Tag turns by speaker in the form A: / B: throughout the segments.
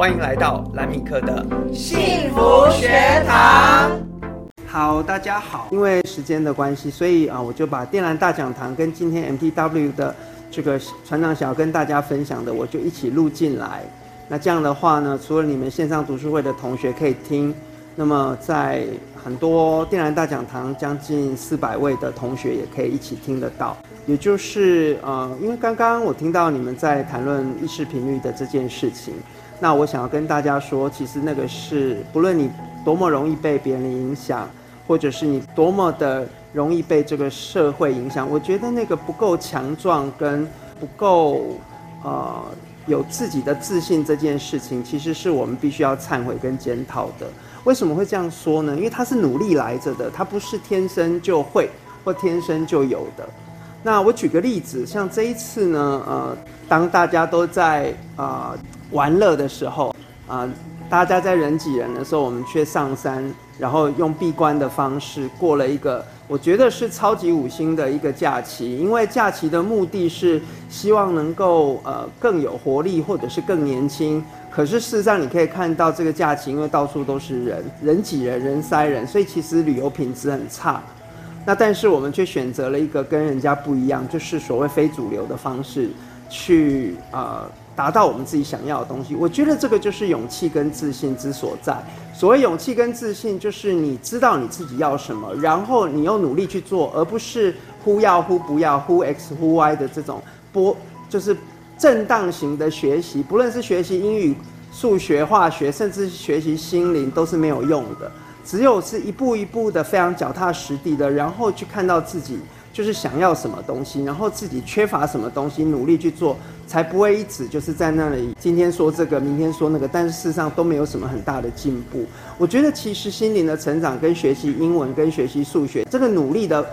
A: 欢迎来到兰米克的
B: 幸福学堂。
A: 好，大家好。因为时间的关系，所以啊，我就把电兰大讲堂跟今天 MTW 的这个船长想要跟大家分享的，我就一起录进来。那这样的话呢，除了你们线上读书会的同学可以听，那么在很多电兰大讲堂将近四百位的同学也可以一起听得到。也就是呃，因为刚刚我听到你们在谈论意识频率的这件事情，那我想要跟大家说，其实那个是不论你多么容易被别人影响，或者是你多么的容易被这个社会影响，我觉得那个不够强壮跟不够呃有自己的自信这件事情，其实是我们必须要忏悔跟检讨的。为什么会这样说呢？因为它是努力来着的，它不是天生就会或天生就有的。那我举个例子，像这一次呢，呃，当大家都在啊、玩乐的时候，啊、大家在人挤人的时候，我们却上山，然后用闭关的方式过了一个我觉得是超级五星的一个假期。因为假期的目的是希望能够呃更有活力，或者是更年轻。可是事实上你可以看到这个假期，因为到处都是人，人挤人，人塞人，所以其实旅游品质很差。那但是我们却选择了一个跟人家不一样，就是所谓非主流的方式，去呃达到我们自己想要的东西。我觉得这个就是勇气跟自信之所在。所谓勇气跟自信，就是你知道你自己要什么，然后你又努力去做，而不是忽要忽不要，忽 X 忽 Y 的这种波，就是震荡型的学习。不论是学习英语、数学、化学，甚至学习心灵，都是没有用的。只有是一步一步的非常脚踏实地的，然后去看到自己就是想要什么东西，然后自己缺乏什么东西，努力去做，才不会一直就是在那里今天说这个，明天说那个，但是事实上都没有什么很大的进步。我觉得其实心灵的成长跟学习英文跟学习数学这个努力的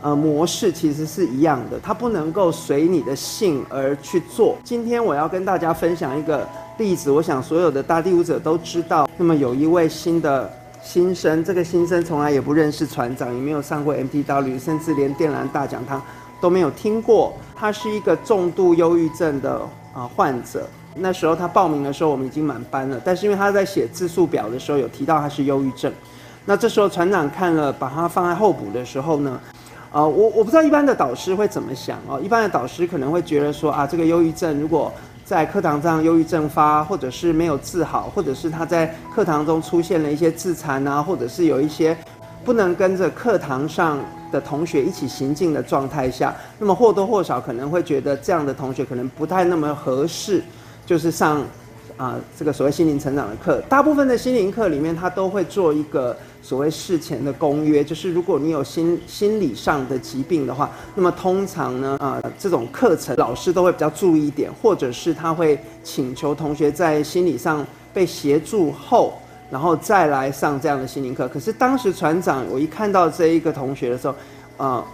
A: 呃模式其实是一样的，它不能够随你的性而去做。今天我要跟大家分享一个例子，我想所有的大第五者都知道。那么有一位新的。新生，这个新生从来也不认识船长，也没有上过 MTW，甚至连电兰大讲堂都没有听过。他是一个重度忧郁症的啊患者。那时候他报名的时候，我们已经满班了。但是因为他在写字数表的时候有提到他是忧郁症，那这时候船长看了，把他放在候补的时候呢，啊，我我不知道一般的导师会怎么想哦。一般的导师可能会觉得说啊，这个忧郁症如果在课堂上忧郁症发，或者是没有治好，或者是他在课堂中出现了一些自残啊，或者是有一些不能跟着课堂上的同学一起行进的状态下，那么或多或少可能会觉得这样的同学可能不太那么合适，就是上。啊，这个所谓心灵成长的课，大部分的心灵课里面，他都会做一个所谓事前的公约，就是如果你有心心理上的疾病的话，那么通常呢，啊，这种课程老师都会比较注意一点，或者是他会请求同学在心理上被协助后，然后再来上这样的心灵课。可是当时船长，我一看到这一个同学的时候，啊，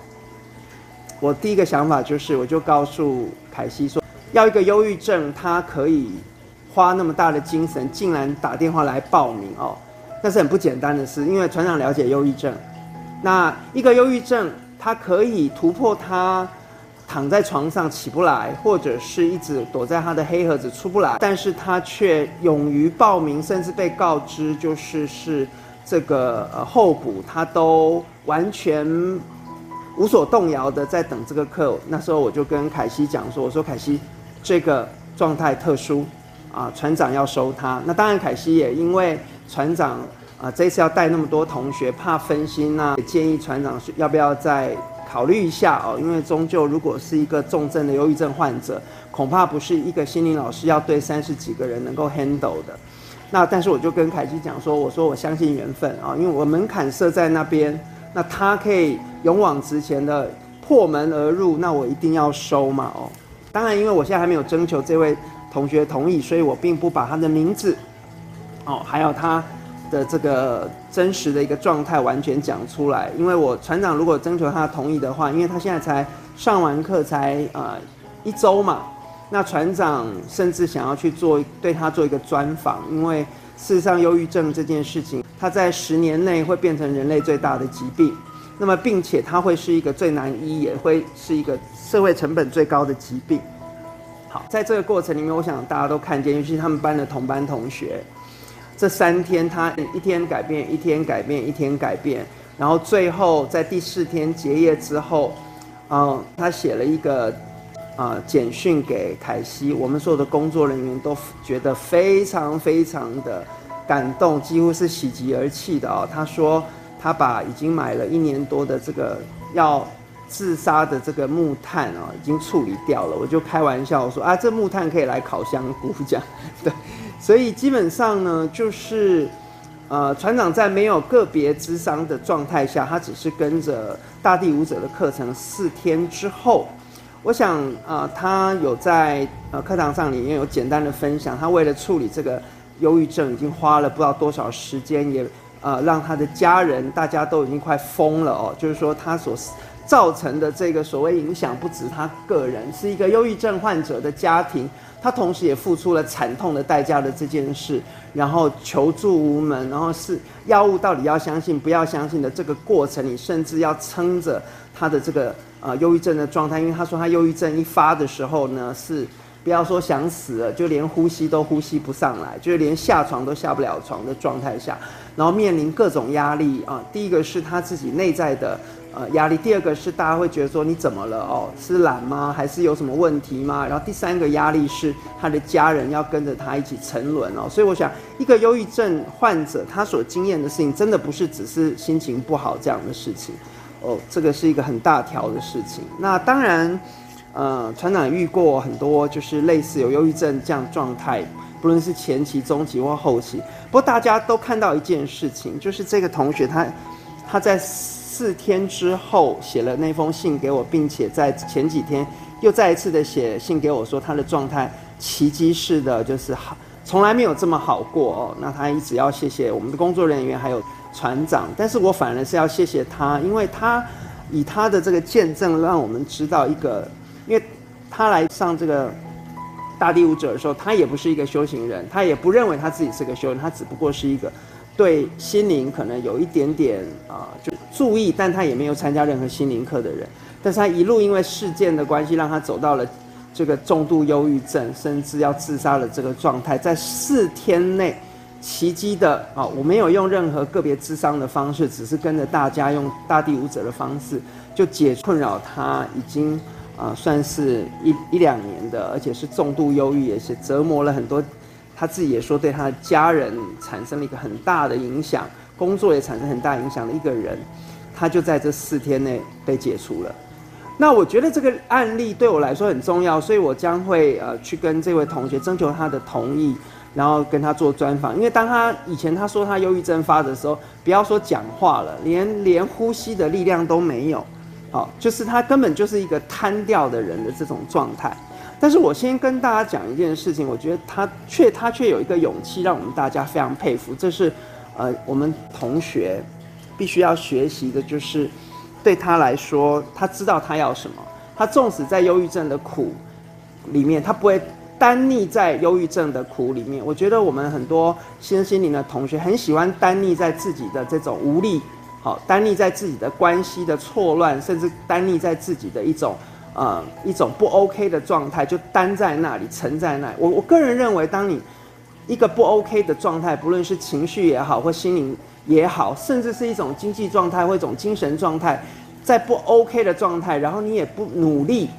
A: 我第一个想法就是，我就告诉凯西说，要一个忧郁症，他可以。花那么大的精神，竟然打电话来报名哦，那是很不简单的事。因为船长了解忧郁症，那一个忧郁症，他可以突破他躺在床上起不来，或者是一直躲在他的黑盒子出不来，但是他却勇于报名，甚至被告知就是是这个呃候补，他都完全无所动摇的在等这个课。那时候我就跟凯西讲说：“我说凯西，这个状态特殊。”啊，船长要收他。那当然，凯西也因为船长啊，这次要带那么多同学，怕分心呐，也建议船长要不要再考虑一下哦。因为终究如果是一个重症的忧郁症患者，恐怕不是一个心灵老师要对三十几个人能够 handle 的。那但是我就跟凯西讲说，我说我相信缘分啊，因为我门槛设在那边，那他可以勇往直前的破门而入，那我一定要收嘛哦。当然，因为我现在还没有征求这位。同学同意，所以我并不把他的名字，哦，还有他的这个真实的一个状态完全讲出来。因为我船长如果征求他同意的话，因为他现在才上完课才呃一周嘛，那船长甚至想要去做对他做一个专访，因为事实上忧郁症这件事情，他在十年内会变成人类最大的疾病，那么并且他会是一个最难医，也会是一个社会成本最高的疾病。好，在这个过程里面，我想大家都看见，尤其是他们班的同班同学，这三天他一天改变，一天改变，一天改变，然后最后在第四天结业之后，嗯，他写了一个啊、简讯给凯西，我们所有的工作人员都觉得非常非常的感动，几乎是喜极而泣的哦。他说他把已经买了一年多的这个要。自杀的这个木炭啊，已经处理掉了。我就开玩笑说啊，这木炭可以来烤香菇这样。对，所以基本上呢，就是呃，船长在没有个别智商的状态下，他只是跟着大地舞者的课程四天之后，我想啊、他有在呃课堂上里面有简单的分享，他为了处理这个忧郁症，已经花了不知道多少时间，也呃让他的家人大家都已经快疯了哦，就是说他所。造成的这个所谓影响不止他个人，是一个忧郁症患者的家庭，他同时也付出了惨痛的代价的这件事，然后求助无门，然后是药物到底要相信不要相信的这个过程里，甚至要撑着他的这个呃忧郁症的状态，因为他说他忧郁症一发的时候呢，是不要说想死了，就连呼吸都呼吸不上来，就是连下床都下不了床的状态下，然后面临各种压力啊，第一个是他自己内在的。呃，压力。第二个是大家会觉得说你怎么了哦？是懒吗？还是有什么问题吗？然后第三个压力是他的家人要跟着他一起沉沦哦。所以我想，一个忧郁症患者他所经验的事情，真的不是只是心情不好这样的事情哦。这个是一个很大条的事情。那当然，呃，船长遇过很多就是类似有忧郁症这样状态，不论是前期、中期或后期。不过大家都看到一件事情，就是这个同学他他在。四天之后写了那封信给我，并且在前几天又再一次的写信给我说他的状态奇迹式的就是好，从来没有这么好过哦。那他一直要谢谢我们的工作人员还有船长，但是我反而是要谢谢他，因为他以他的这个见证让我们知道一个，因为他来上这个大地舞者的时候，他也不是一个修行人，他也不认为他自己是个修行人，他只不过是一个。对心灵可能有一点点啊、就注意，但他也没有参加任何心灵课的人。但是他一路因为事件的关系，让他走到了这个重度忧郁症，甚至要自杀的这个状态。在四天内，奇迹的啊、我没有用任何个别智商的方式，只是跟着大家用大地舞者的方式，就解困扰他已经、呃，算是一一两年的，而且是重度忧郁，也是折磨了很多。他自己也说，对他的家人产生了一个很大的影响，工作也产生很大影响的一个人，他就在这四天内被解除了。那我觉得这个案例对我来说很重要，所以我将会呃去跟这位同学征求他的同意，然后跟他做专访。因为当他以前他说他忧郁症发的时候，不要说讲话了，连连呼吸的力量都没有，好，就是他根本就是一个瘫掉的人的这种状态。但是我先跟大家讲一件事情，我觉得他却他却有一个勇气，让我们大家非常佩服。这是，呃，我们同学必须要学习的，就是对他来说，他知道他要什么。他纵使在忧郁症的苦里面，他不会单溺在忧郁症的苦里面。我觉得我们很多新心灵的同学很喜欢单溺在自己的这种无力，好，单立在自己的关系的错乱，甚至单立在自己的一种。呃，一种不 OK 的状态，就单在那里，沉在那里。我我个人认为，当你一个不 OK 的状态，不论是情绪也好，或心灵也好，甚至是一种经济状态或一种精神状态，在不 OK 的状态，然后你也不努力，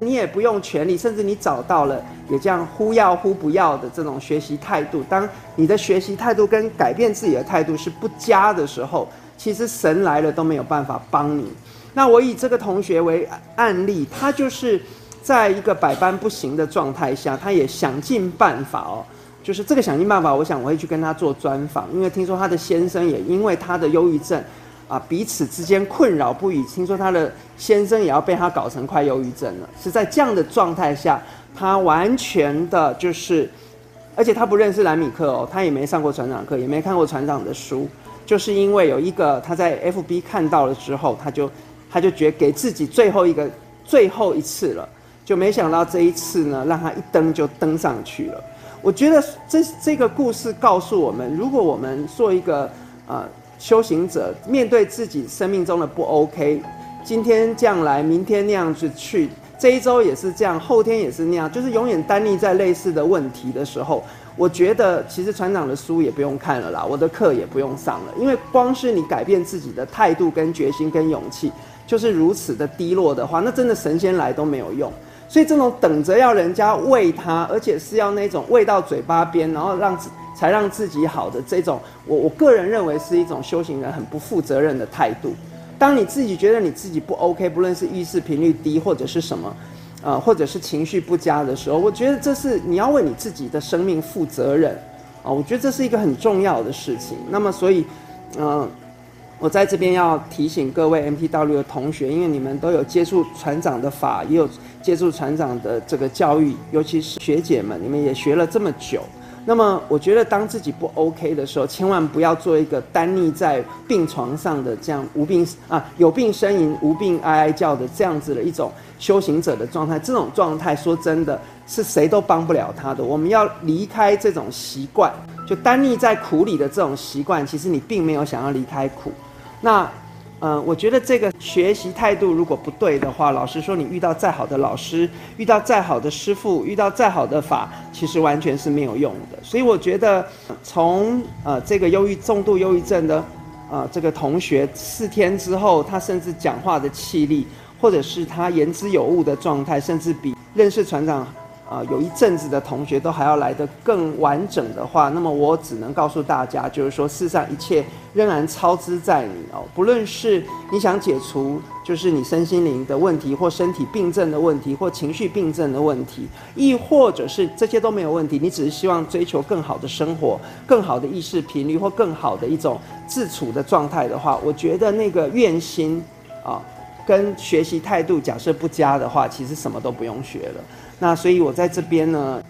A: 你也不用全力，甚至你找到了也这样忽要忽不要的这种学习态度。当你的学习态度跟改变自己的态度是不佳的时候，其实神来了都没有办法帮你。那我以这个同学为案例，他就是在一个百般不行的状态下，他也想尽办法哦，就是这个想尽办法，我想我会去跟他做专访，因为听说他的先生也因为他的忧郁症，啊，彼此之间困扰不已。听说他的先生也要被他搞成快忧郁症了，是在这样的状态下，他完全的就是，而且他不认识兰米克哦，他也没上过船长课，也没看过船长的书，就是因为有一个他在 FB 看到了之后，他就。他就觉给自己最后一个最后一次了，就没想到这一次呢，让他一登就登上去了。我觉得这这个故事告诉我们，如果我们做一个呃修行者，面对自己生命中的不 OK，今天这样来，明天那样子去，这一周也是这样，后天也是那样，就是永远单立在类似的问题的时候，我觉得其实船长的书也不用看了啦，我的课也不用上了，因为光是你改变自己的态度、跟决心、跟勇气，就是如此的低落的话，那真的神仙来都没有用。所以这种等着要人家喂他，而且是要那种喂到嘴巴边，然后让才让自己好的这种，我我个人认为是一种修行人很不负责任的态度。当你自己觉得你自己不 OK，不论是意识频率低或者是什么，啊，或者是情绪不佳的时候，我觉得这是你要为你自己的生命负责任啊，我觉得这是一个很重要的事情。那么，所以，嗯，我在这边要提醒各位 MTW 的同学，因为你们都有接触船长的法，也有接触船长的这个教育，尤其是学姐们，你们也学了这么久。那么，我觉得当自己不 OK 的时候，千万不要做一个单溺在病床上的这样无病啊有病呻吟、无病哀哀叫的这样子的一种修行者的状态。这种状态，说真的是谁都帮不了他的。我们要离开这种习惯，就单溺在苦里的这种习惯。其实你并没有想要离开苦。那。嗯，我觉得这个学习态度如果不对的话，老实说，你遇到再好的老师，遇到再好的师傅，遇到再好的法，其实完全是没有用的。所以我觉得，从呃这个忧郁重度忧郁症的呃这个同学四天之后，他甚至讲话的气力，或者是他言之有物的状态，甚至比认识船长。啊、有一阵子的同学都还要来得更完整的话，那么我只能告诉大家，就是说，世上一切仍然操之在你哦。不论是你想解除，就是你身心灵的问题，或身体病症的问题，或情绪病症的问题，亦或者是这些都没有问题，你只是希望追求更好的生活、更好的意识频率或更好的一种自处的状态的话，我觉得那个愿心啊，跟学习态度假设不佳的话，其实什么都不用学了。那所以，我在这边呢，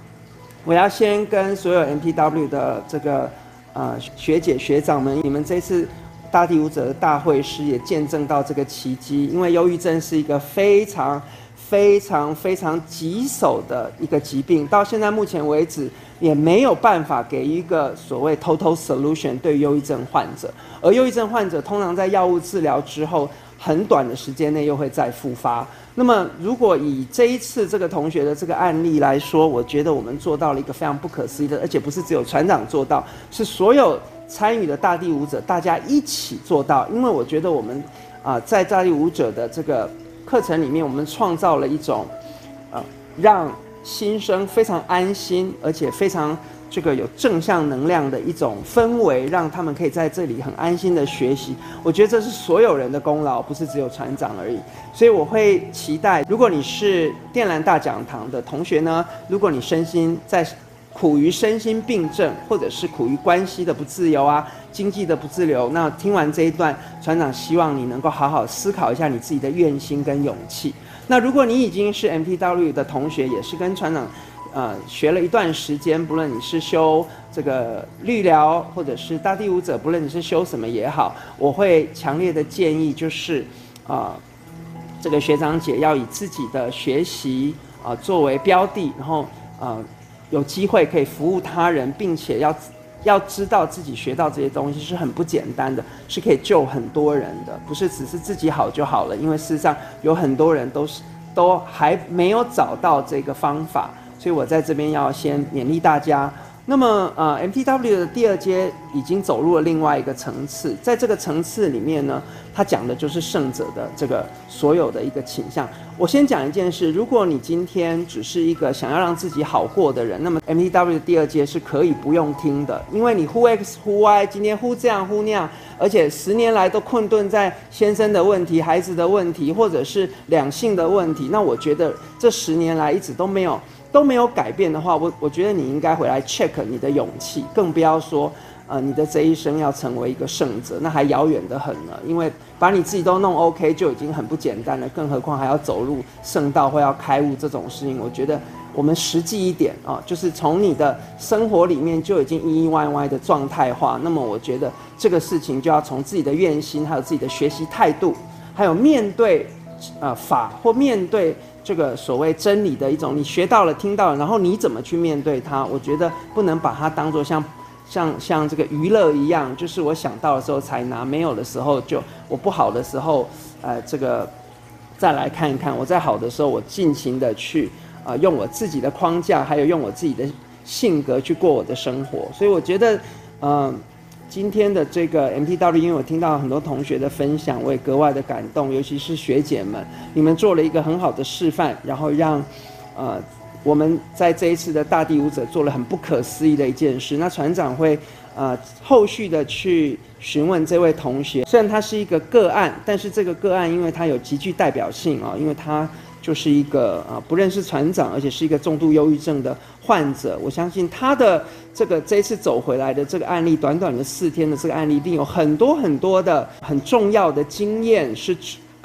A: 我要先跟所有 M P W 的这个呃学姐学长们，你们这次大地舞者的大会师也见证到这个奇迹。因为忧郁症是一个非常非常非常棘手的一个疾病，到现在目前为止也没有办法给一个所谓 total solution 对忧郁症患者。而忧郁症患者通常在药物治疗之后，很短的时间内又会再复发。那么，如果以这一次这个同学的这个案例来说，我觉得我们做到了一个非常不可思议的，而且不是只有船长做到，是所有参与的大地舞者大家一起做到。因为我觉得我们啊，在大地舞者的这个课程里面，我们创造了一种啊，让新生非常安心，而且非常。这个有正向能量的一种氛围，让他们可以在这里很安心的学习。我觉得这是所有人的功劳，不是只有船长而已。所以我会期待，如果你是电缆大讲堂的同学呢，如果你身心在苦于身心病症，或者是苦于关系的不自由啊、经济的不自由，那听完这一段，船长希望你能够好好思考一下你自己的愿心跟勇气。那如果你已经是 M P W 的同学，也是跟船长。呃，学了一段时间，不论你是修这个律疗，或者是大地舞者，不论你是修什么也好，我会强烈的建议，就是啊、呃，这个学长姐要以自己的学习啊、作为标的，然后呃有机会可以服务他人，并且要要知道自己学到这些东西是很不简单的，是可以救很多人的，不是只是自己好就好了，因为事实上有很多人都是都还没有找到这个方法。所以我在这边要先勉励大家。那么，呃，MTW 的第二阶已经走入了另外一个层次，在这个层次里面呢，它讲的就是圣者的这个所有的一个倾向。我先讲一件事：如果你今天只是一个想要让自己好过的人，那么 MTW 的第二阶是可以不用听的，因为你忽 X 忽 Y，今天忽这样忽那样，而且十年来都困顿在先生的问题、孩子的问题，或者是两性的问题，那我觉得这十年来一直都没有。都没有改变的话，我我觉得你应该回来 check 你的勇气，更不要说，呃，你的这一生要成为一个圣者，那还遥远得很呢。因为把你自己都弄 OK 就已经很不简单了，更何况还要走入圣道或要开悟这种事情。我觉得我们实际一点啊，就是从你的生活里面就已经唧唧歪歪的状态化。那么我觉得这个事情就要从自己的愿心，还有自己的学习态度，还有面对呃法或面对。这个所谓真理的一种，你学到了、听到了，然后你怎么去面对它？我觉得不能把它当做像像像这个娱乐一样，就是我想到的时候才拿，没有的时候就我不好的时候，呃，这个再来看一看。我在好的时候，我尽情的去啊、用我自己的框架，还有用我自己的性格去过我的生活。所以我觉得，嗯、今天的这个 MTW，因为我听到很多同学的分享，我也格外的感动，尤其是学姐们，你们做了一个很好的示范，然后让呃。我们在这一次的大地舞者做了很不可思议的一件事。那船长会，呃，后续的去询问这位同学。虽然他是一个个案，但是这个个案因为他有极具代表性啊，因为他就是一个啊不认识船长，而且是一个重度忧郁症的患者。我相信他的这个这次走回来的这个案例，短短的四天的这个案例，一定有很多很多的很重要的经验是。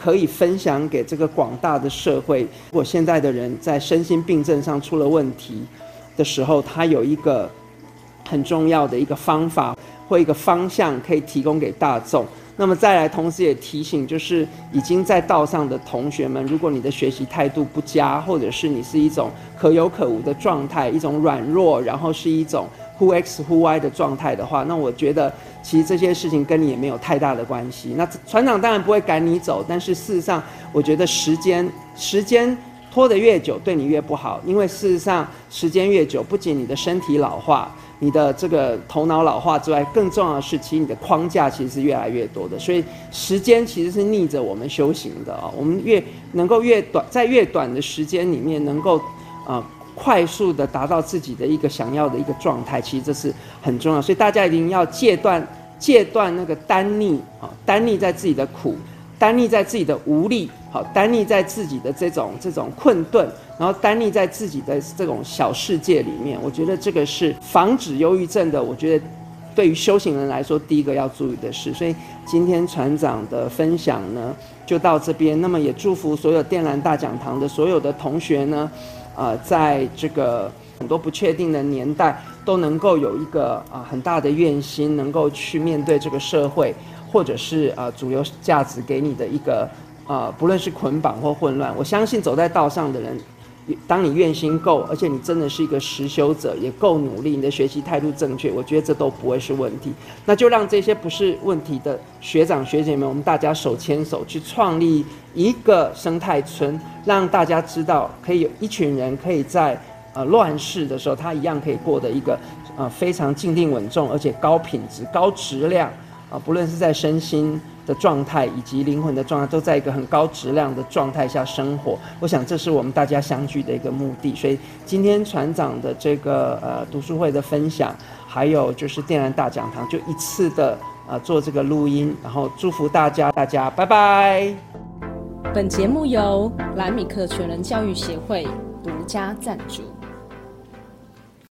A: 可以分享给这个广大的社会。如果现在的人在身心病症上出了问题的时候，他有一个很重要的一个方法或一个方向可以提供给大众。那么再来，同时也提醒，就是已经在道上的同学们，如果你的学习态度不佳，或者是你是一种可有可无的状态，一种软弱，然后是一种。Who X Who Y 的状态的话，那我觉得其实这些事情跟你也没有太大的关系。那船长当然不会赶你走，但是事实上，我觉得时间时间拖得越久，对你越不好。因为事实上，时间越久，不仅你的身体老化，你的这个头脑老化之外，更重要的是，其实你的框架其实是越来越多的。所以时间其实是逆着我们修行的啊。我们越能够越短，在越短的时间里面，能够啊。快速的达到自己的一个想要的一个状态，其实这是很重要，所以大家一定要戒断戒断那个耽溺啊，耽溺在自己的苦，单立在自己的无力，好，单立在自己的这种这种困顿，然后单立在自己的这种小世界里面。我觉得这个是防止忧郁症的，我觉得对于修行人来说，第一个要注意的事。所以今天船长的分享呢，就到这边。那么也祝福所有电蓝大讲堂的所有的同学呢。呃，在这个很多不确定的年代，都能够有一个啊、很大的愿心，能够去面对这个社会，或者是啊、呃、主流价值给你的一个啊、呃，不论是捆绑或混乱，我相信走在道上的人。当你愿心够，而且你真的是一个实修者，也够努力，你的学习态度正确，我觉得这都不会是问题。那就让这些不是问题的学长学姐们，我们大家手牵手去创立一个生态村，让大家知道，可以有一群人可以在呃乱世的时候，他一样可以过得一个呃非常静定稳重，而且高品质、高质量啊、不论是在身心。的状态以及灵魂的状态都在一个很高质量的状态下生活，我想这是我们大家相聚的一个目的。所以今天船长的这个呃读书会的分享，还有就是靛蓝大讲堂，就一次的呃做这个录音，然后祝福大家，大家拜拜。
C: 本节目由兰米克全人教育协会独家赞助。